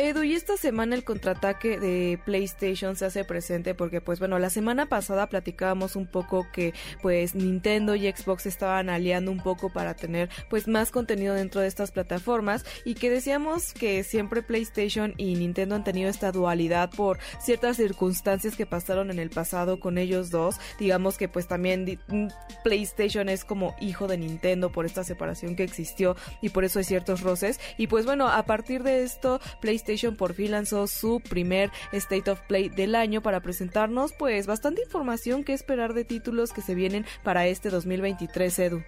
Edu, y esta semana el contraataque de PlayStation se hace presente porque, pues bueno, la semana pasada platicábamos un poco que, pues, Nintendo y Xbox estaban aliando un poco para tener, pues, más contenido dentro de estas plataformas y que decíamos que siempre PlayStation y Nintendo han tenido esta dualidad por ciertas circunstancias que pasaron en el pasado con ellos dos. Digamos que, pues, también mm, PlayStation es como hijo de Nintendo por esta separación que existió y por eso hay ciertos roces. Y, pues, bueno, a partir de esto, PlayStation por fin lanzó su primer State of Play del año para presentarnos pues bastante información que esperar de títulos que se vienen para este 2023 Edu.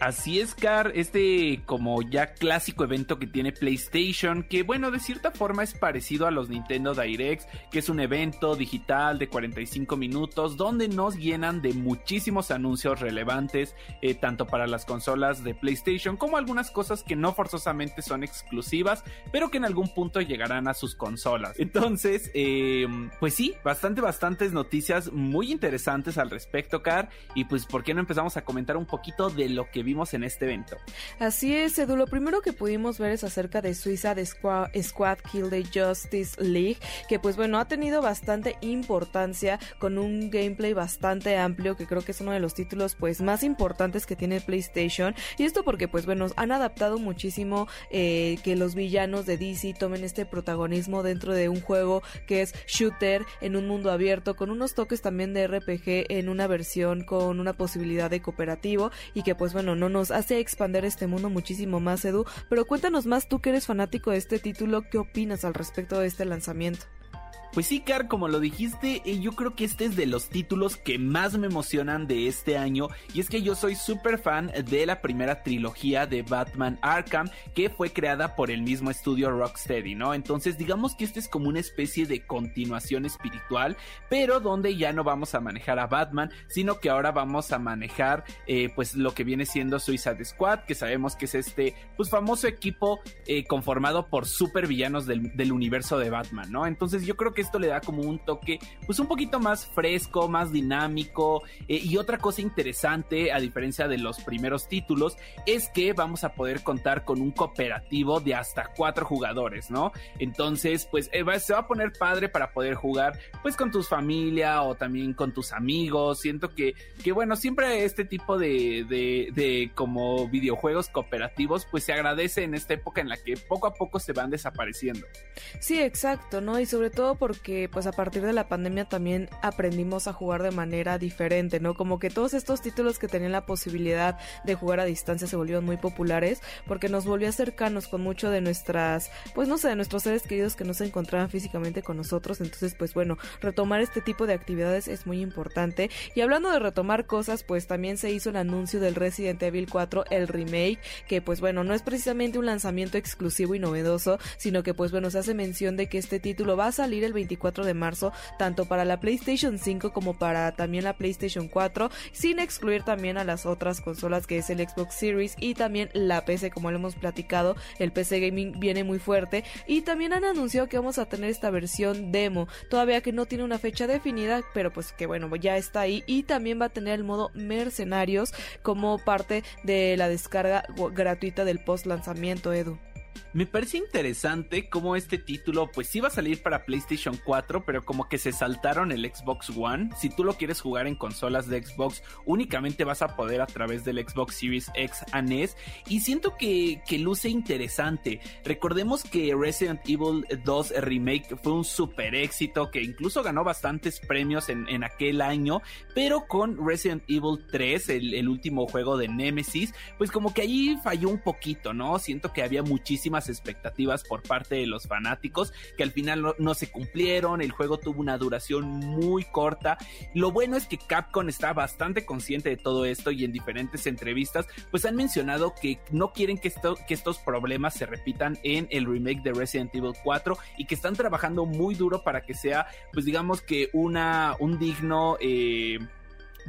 Así es, Car, este como ya clásico evento que tiene PlayStation, que bueno, de cierta forma es parecido a los Nintendo Directs, que es un evento digital de 45 minutos donde nos llenan de muchísimos anuncios relevantes, eh, tanto para las consolas de PlayStation como algunas cosas que no forzosamente son exclusivas, pero que en algún punto llegarán a sus consolas. Entonces, eh, pues sí, bastante, bastantes noticias muy interesantes al respecto, Car, y pues, ¿por qué no empezamos a comentar un poquito de lo que vimos en este evento. Así es, Edu. Lo primero que pudimos ver es acerca de Suiza de Squad, Kill the Justice League, que pues bueno, ha tenido bastante importancia con un gameplay bastante amplio, que creo que es uno de los títulos pues más importantes que tiene PlayStation. Y esto porque pues bueno, han adaptado muchísimo eh, que los villanos de DC tomen este protagonismo dentro de un juego que es shooter en un mundo abierto, con unos toques también de RPG en una versión con una posibilidad de cooperativo y que pues bueno, no nos hace expandir este mundo muchísimo más, Edu. Pero cuéntanos más, tú que eres fanático de este título, ¿qué opinas al respecto de este lanzamiento? Pues sí, Car, como lo dijiste, eh, yo creo que este es de los títulos que más me emocionan de este año. Y es que yo soy súper fan de la primera trilogía de Batman Arkham, que fue creada por el mismo estudio Rocksteady, ¿no? Entonces, digamos que este es como una especie de continuación espiritual, pero donde ya no vamos a manejar a Batman, sino que ahora vamos a manejar, eh, pues, lo que viene siendo Suicide Squad, que sabemos que es este, pues, famoso equipo eh, conformado por super villanos del, del universo de Batman, ¿no? Entonces, yo creo que esto le da como un toque pues un poquito más fresco, más dinámico eh, y otra cosa interesante a diferencia de los primeros títulos es que vamos a poder contar con un cooperativo de hasta cuatro jugadores, ¿no? Entonces pues eh, se va a poner padre para poder jugar pues con tus familia o también con tus amigos, siento que, que bueno, siempre este tipo de, de, de como videojuegos cooperativos pues se agradece en esta época en la que poco a poco se van desapareciendo. Sí, exacto, ¿no? Y sobre todo porque pues a partir de la pandemia también aprendimos a jugar de manera diferente, ¿no? Como que todos estos títulos que tenían la posibilidad de jugar a distancia se volvieron muy populares porque nos volvió a cercanos con mucho de nuestras, pues no sé, de nuestros seres queridos que no se encontraban físicamente con nosotros. Entonces, pues bueno, retomar este tipo de actividades es muy importante. Y hablando de retomar cosas, pues también se hizo el anuncio del Resident Evil 4, el remake, que pues bueno, no es precisamente un lanzamiento exclusivo y novedoso, sino que pues bueno, se hace mención de que este título va a salir el 24 de marzo, tanto para la PlayStation 5 como para también la PlayStation 4, sin excluir también a las otras consolas que es el Xbox Series y también la PC, como lo hemos platicado, el PC Gaming viene muy fuerte. Y también han anunciado que vamos a tener esta versión demo, todavía que no tiene una fecha definida, pero pues que bueno, ya está ahí. Y también va a tener el modo mercenarios como parte de la descarga gratuita del post lanzamiento, Edu. Me parece interesante cómo este título pues iba a salir para PlayStation 4, pero como que se saltaron el Xbox One. Si tú lo quieres jugar en consolas de Xbox, únicamente vas a poder a través del Xbox Series X S. Y siento que, que luce interesante. Recordemos que Resident Evil 2 Remake fue un super éxito, que incluso ganó bastantes premios en, en aquel año, pero con Resident Evil 3, el, el último juego de Nemesis, pues como que ahí falló un poquito, ¿no? Siento que había muchísimas expectativas por parte de los fanáticos que al final no, se cumplieron, el juego tuvo una duración muy corta. Lo bueno es que Capcom está bastante consciente de todo esto y en diferentes entrevistas pues han mencionado que no quieren que, esto, que estos problemas se repitan en el remake de Resident Evil 4 y que están trabajando muy duro para que sea pues digamos que una un digno eh,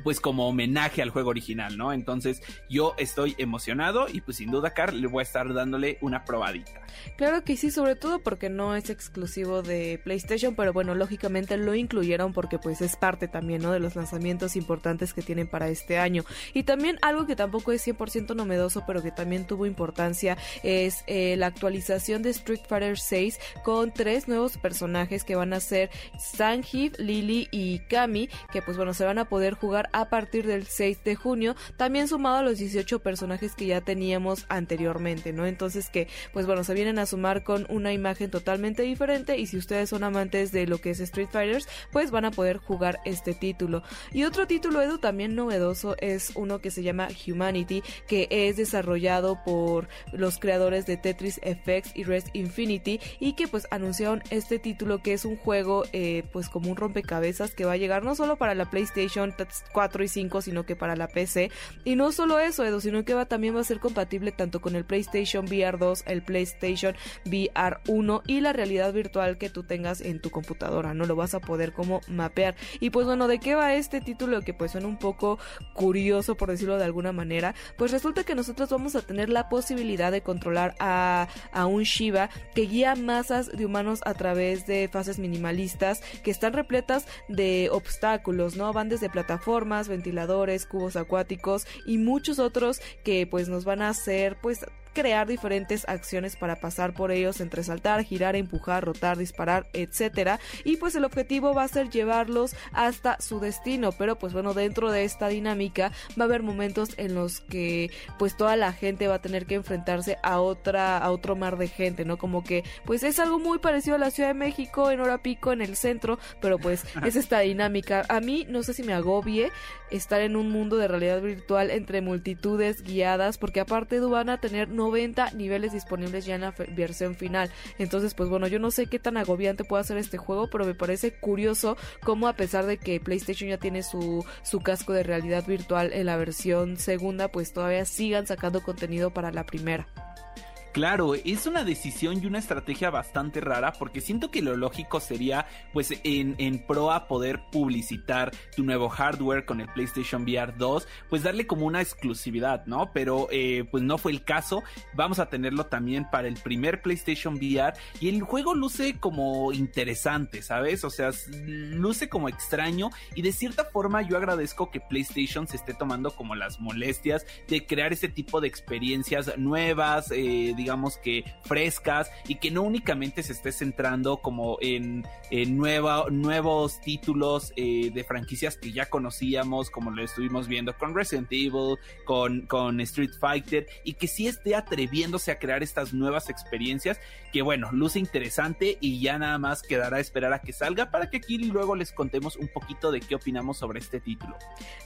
pues como homenaje al juego original, ¿no? Entonces yo estoy emocionado y pues sin duda, Carl, le voy a estar dándole una probadita. Claro que sí, sobre todo porque no es exclusivo de PlayStation, pero bueno, lógicamente lo incluyeron porque pues es parte también, ¿no? De los lanzamientos importantes que tienen para este año. Y también algo que tampoco es 100% novedoso, pero que también tuvo importancia es eh, la actualización de Street Fighter 6 con tres nuevos personajes que van a ser Sanjeev, Lily y Kami, que pues bueno, se van a poder jugar a partir del 6 de junio, también sumado a los 18 personajes que ya teníamos anteriormente, ¿no? Entonces que, pues bueno, se vienen a sumar con una imagen totalmente diferente y si ustedes son amantes de lo que es Street Fighters, pues van a poder jugar este título. Y otro título, Edu, también novedoso es uno que se llama Humanity, que es desarrollado por los creadores de Tetris FX y Rest Infinity y que pues anunciaron este título que es un juego eh, pues como un rompecabezas que va a llegar no solo para la PlayStation 4 y 5, sino que para la PC. Y no solo eso, Edo, sino que también va a ser compatible tanto con el PlayStation VR 2, el PlayStation VR 1 y la realidad virtual que tú tengas en tu computadora, ¿no? Lo vas a poder como mapear. Y pues bueno, ¿de qué va este título que pues suena un poco curioso por decirlo de alguna manera? Pues resulta que nosotros vamos a tener la posibilidad de controlar a, a un Shiva que guía masas de humanos a través de fases minimalistas que están repletas de obstáculos, ¿no? Van desde plataformas, ventiladores, cubos acuáticos y muchos otros que pues nos van a hacer pues crear diferentes acciones para pasar por ellos entre saltar, girar, empujar, rotar, disparar, etcétera. Y pues el objetivo va a ser llevarlos hasta su destino. Pero pues bueno, dentro de esta dinámica va a haber momentos en los que pues toda la gente va a tener que enfrentarse a otra, a otro mar de gente, ¿no? Como que pues es algo muy parecido a la Ciudad de México, en hora pico, en el centro, pero pues es esta dinámica. A mí no sé si me agobie estar en un mundo de realidad virtual entre multitudes guiadas, porque aparte van a tener 90 niveles disponibles ya en la versión final. Entonces, pues bueno, yo no sé qué tan agobiante puede ser este juego, pero me parece curioso cómo a pesar de que PlayStation ya tiene su, su casco de realidad virtual en la versión segunda, pues todavía sigan sacando contenido para la primera. Claro, es una decisión y una estrategia bastante rara porque siento que lo lógico sería pues en, pro a poder publicitar tu nuevo hardware con el PlayStation VR 2, pues darle como una exclusividad, ¿no? Pero eh, pues no fue el caso, vamos a tenerlo también para el primer PlayStation VR y el juego luce como interesante, ¿sabes? O sea, luce como extraño y de cierta forma yo agradezco que PlayStation se esté tomando como las molestias de crear este tipo de experiencias nuevas, eh, digamos que frescas y que no únicamente se esté centrando como en, nuevos títulos eh, de franquicias que ya conocíamos, como lo estuvimos viendo con Resident Evil, con, con Street Fighter, y que sí esté atreviéndose a crear estas nuevas experiencias que bueno, luce interesante y ya nada más quedará esperar a que salga para que aquí luego les contemos un poquito de qué opinamos sobre este título.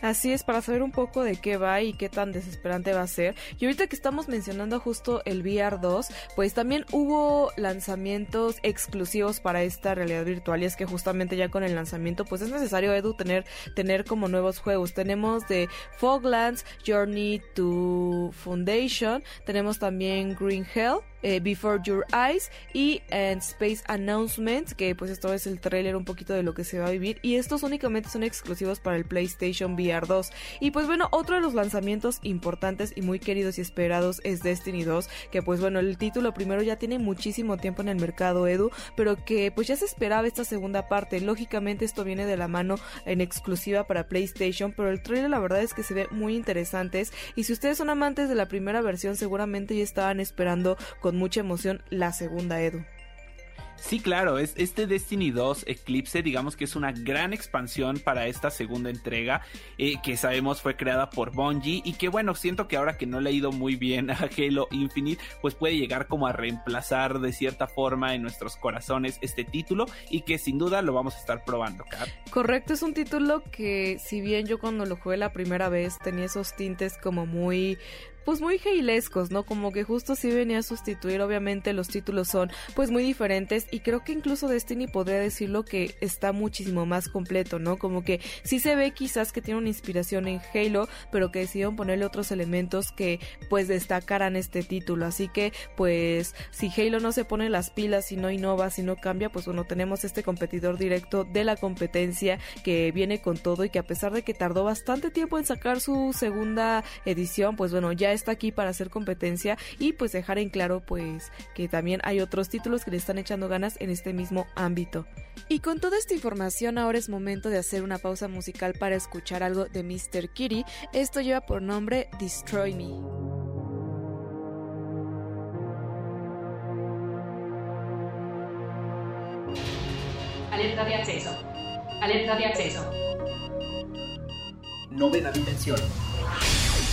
Así es, para saber un poco de qué va y qué tan desesperante va a ser. Y ahorita que estamos mencionando justo el VR 2, pues también hubo lanzamientos exclusivos para esta realidad virtual y es que justamente ya con el lanzamiento pues es necesario Edu tener tener como nuevos juegos. Tenemos de Foglands, Journey to Foundation, tenemos también Green Hell, eh, Before Your Eyes y en Space Announcements, que pues esto es el trailer un poquito de lo que se va a vivir y estos únicamente son exclusivos para el PlayStation VR 2. Y pues bueno, otro de los lanzamientos importantes y muy queridos y esperados es Destiny 2, que pues bueno, el título primero ya tiene muchísimo tiempo en el mercado Edu, pero que pues ya se esperaba esta segunda parte. Lógicamente esto viene de la mano en exclusiva para PlayStation, pero el trailer la verdad es que se ve muy interesantes y si ustedes son amantes de la primera versión seguramente ya estaban esperando con con mucha emoción la segunda Edu. Sí, claro, es este Destiny 2 Eclipse, digamos que es una gran expansión para esta segunda entrega, eh, que sabemos fue creada por Bungie y que bueno, siento que ahora que no le ha ido muy bien a Halo Infinite, pues puede llegar como a reemplazar de cierta forma en nuestros corazones este título y que sin duda lo vamos a estar probando, Kat. Correcto, es un título que si bien yo cuando lo jugué la primera vez tenía esos tintes como muy pues muy heilescos, ¿no? Como que justo sí venía a sustituir, obviamente los títulos son pues muy diferentes y creo que incluso Destiny podría decirlo que está muchísimo más completo, ¿no? Como que sí se ve quizás que tiene una inspiración en Halo, pero que decidieron ponerle otros elementos que pues destacaran este título, así que pues si Halo no se pone las pilas, si no innova, si no cambia, pues bueno, tenemos este competidor directo de la competencia que viene con todo y que a pesar de que tardó bastante tiempo en sacar su segunda edición, pues bueno, ya está aquí para hacer competencia y pues dejar en claro pues que también hay otros títulos que le están echando ganas en este mismo ámbito. Y con toda esta información ahora es momento de hacer una pausa musical para escuchar algo de Mr. Kitty. Esto lleva por nombre Destroy Me. Alerta de acceso. Alerta de acceso. Novena dimensión.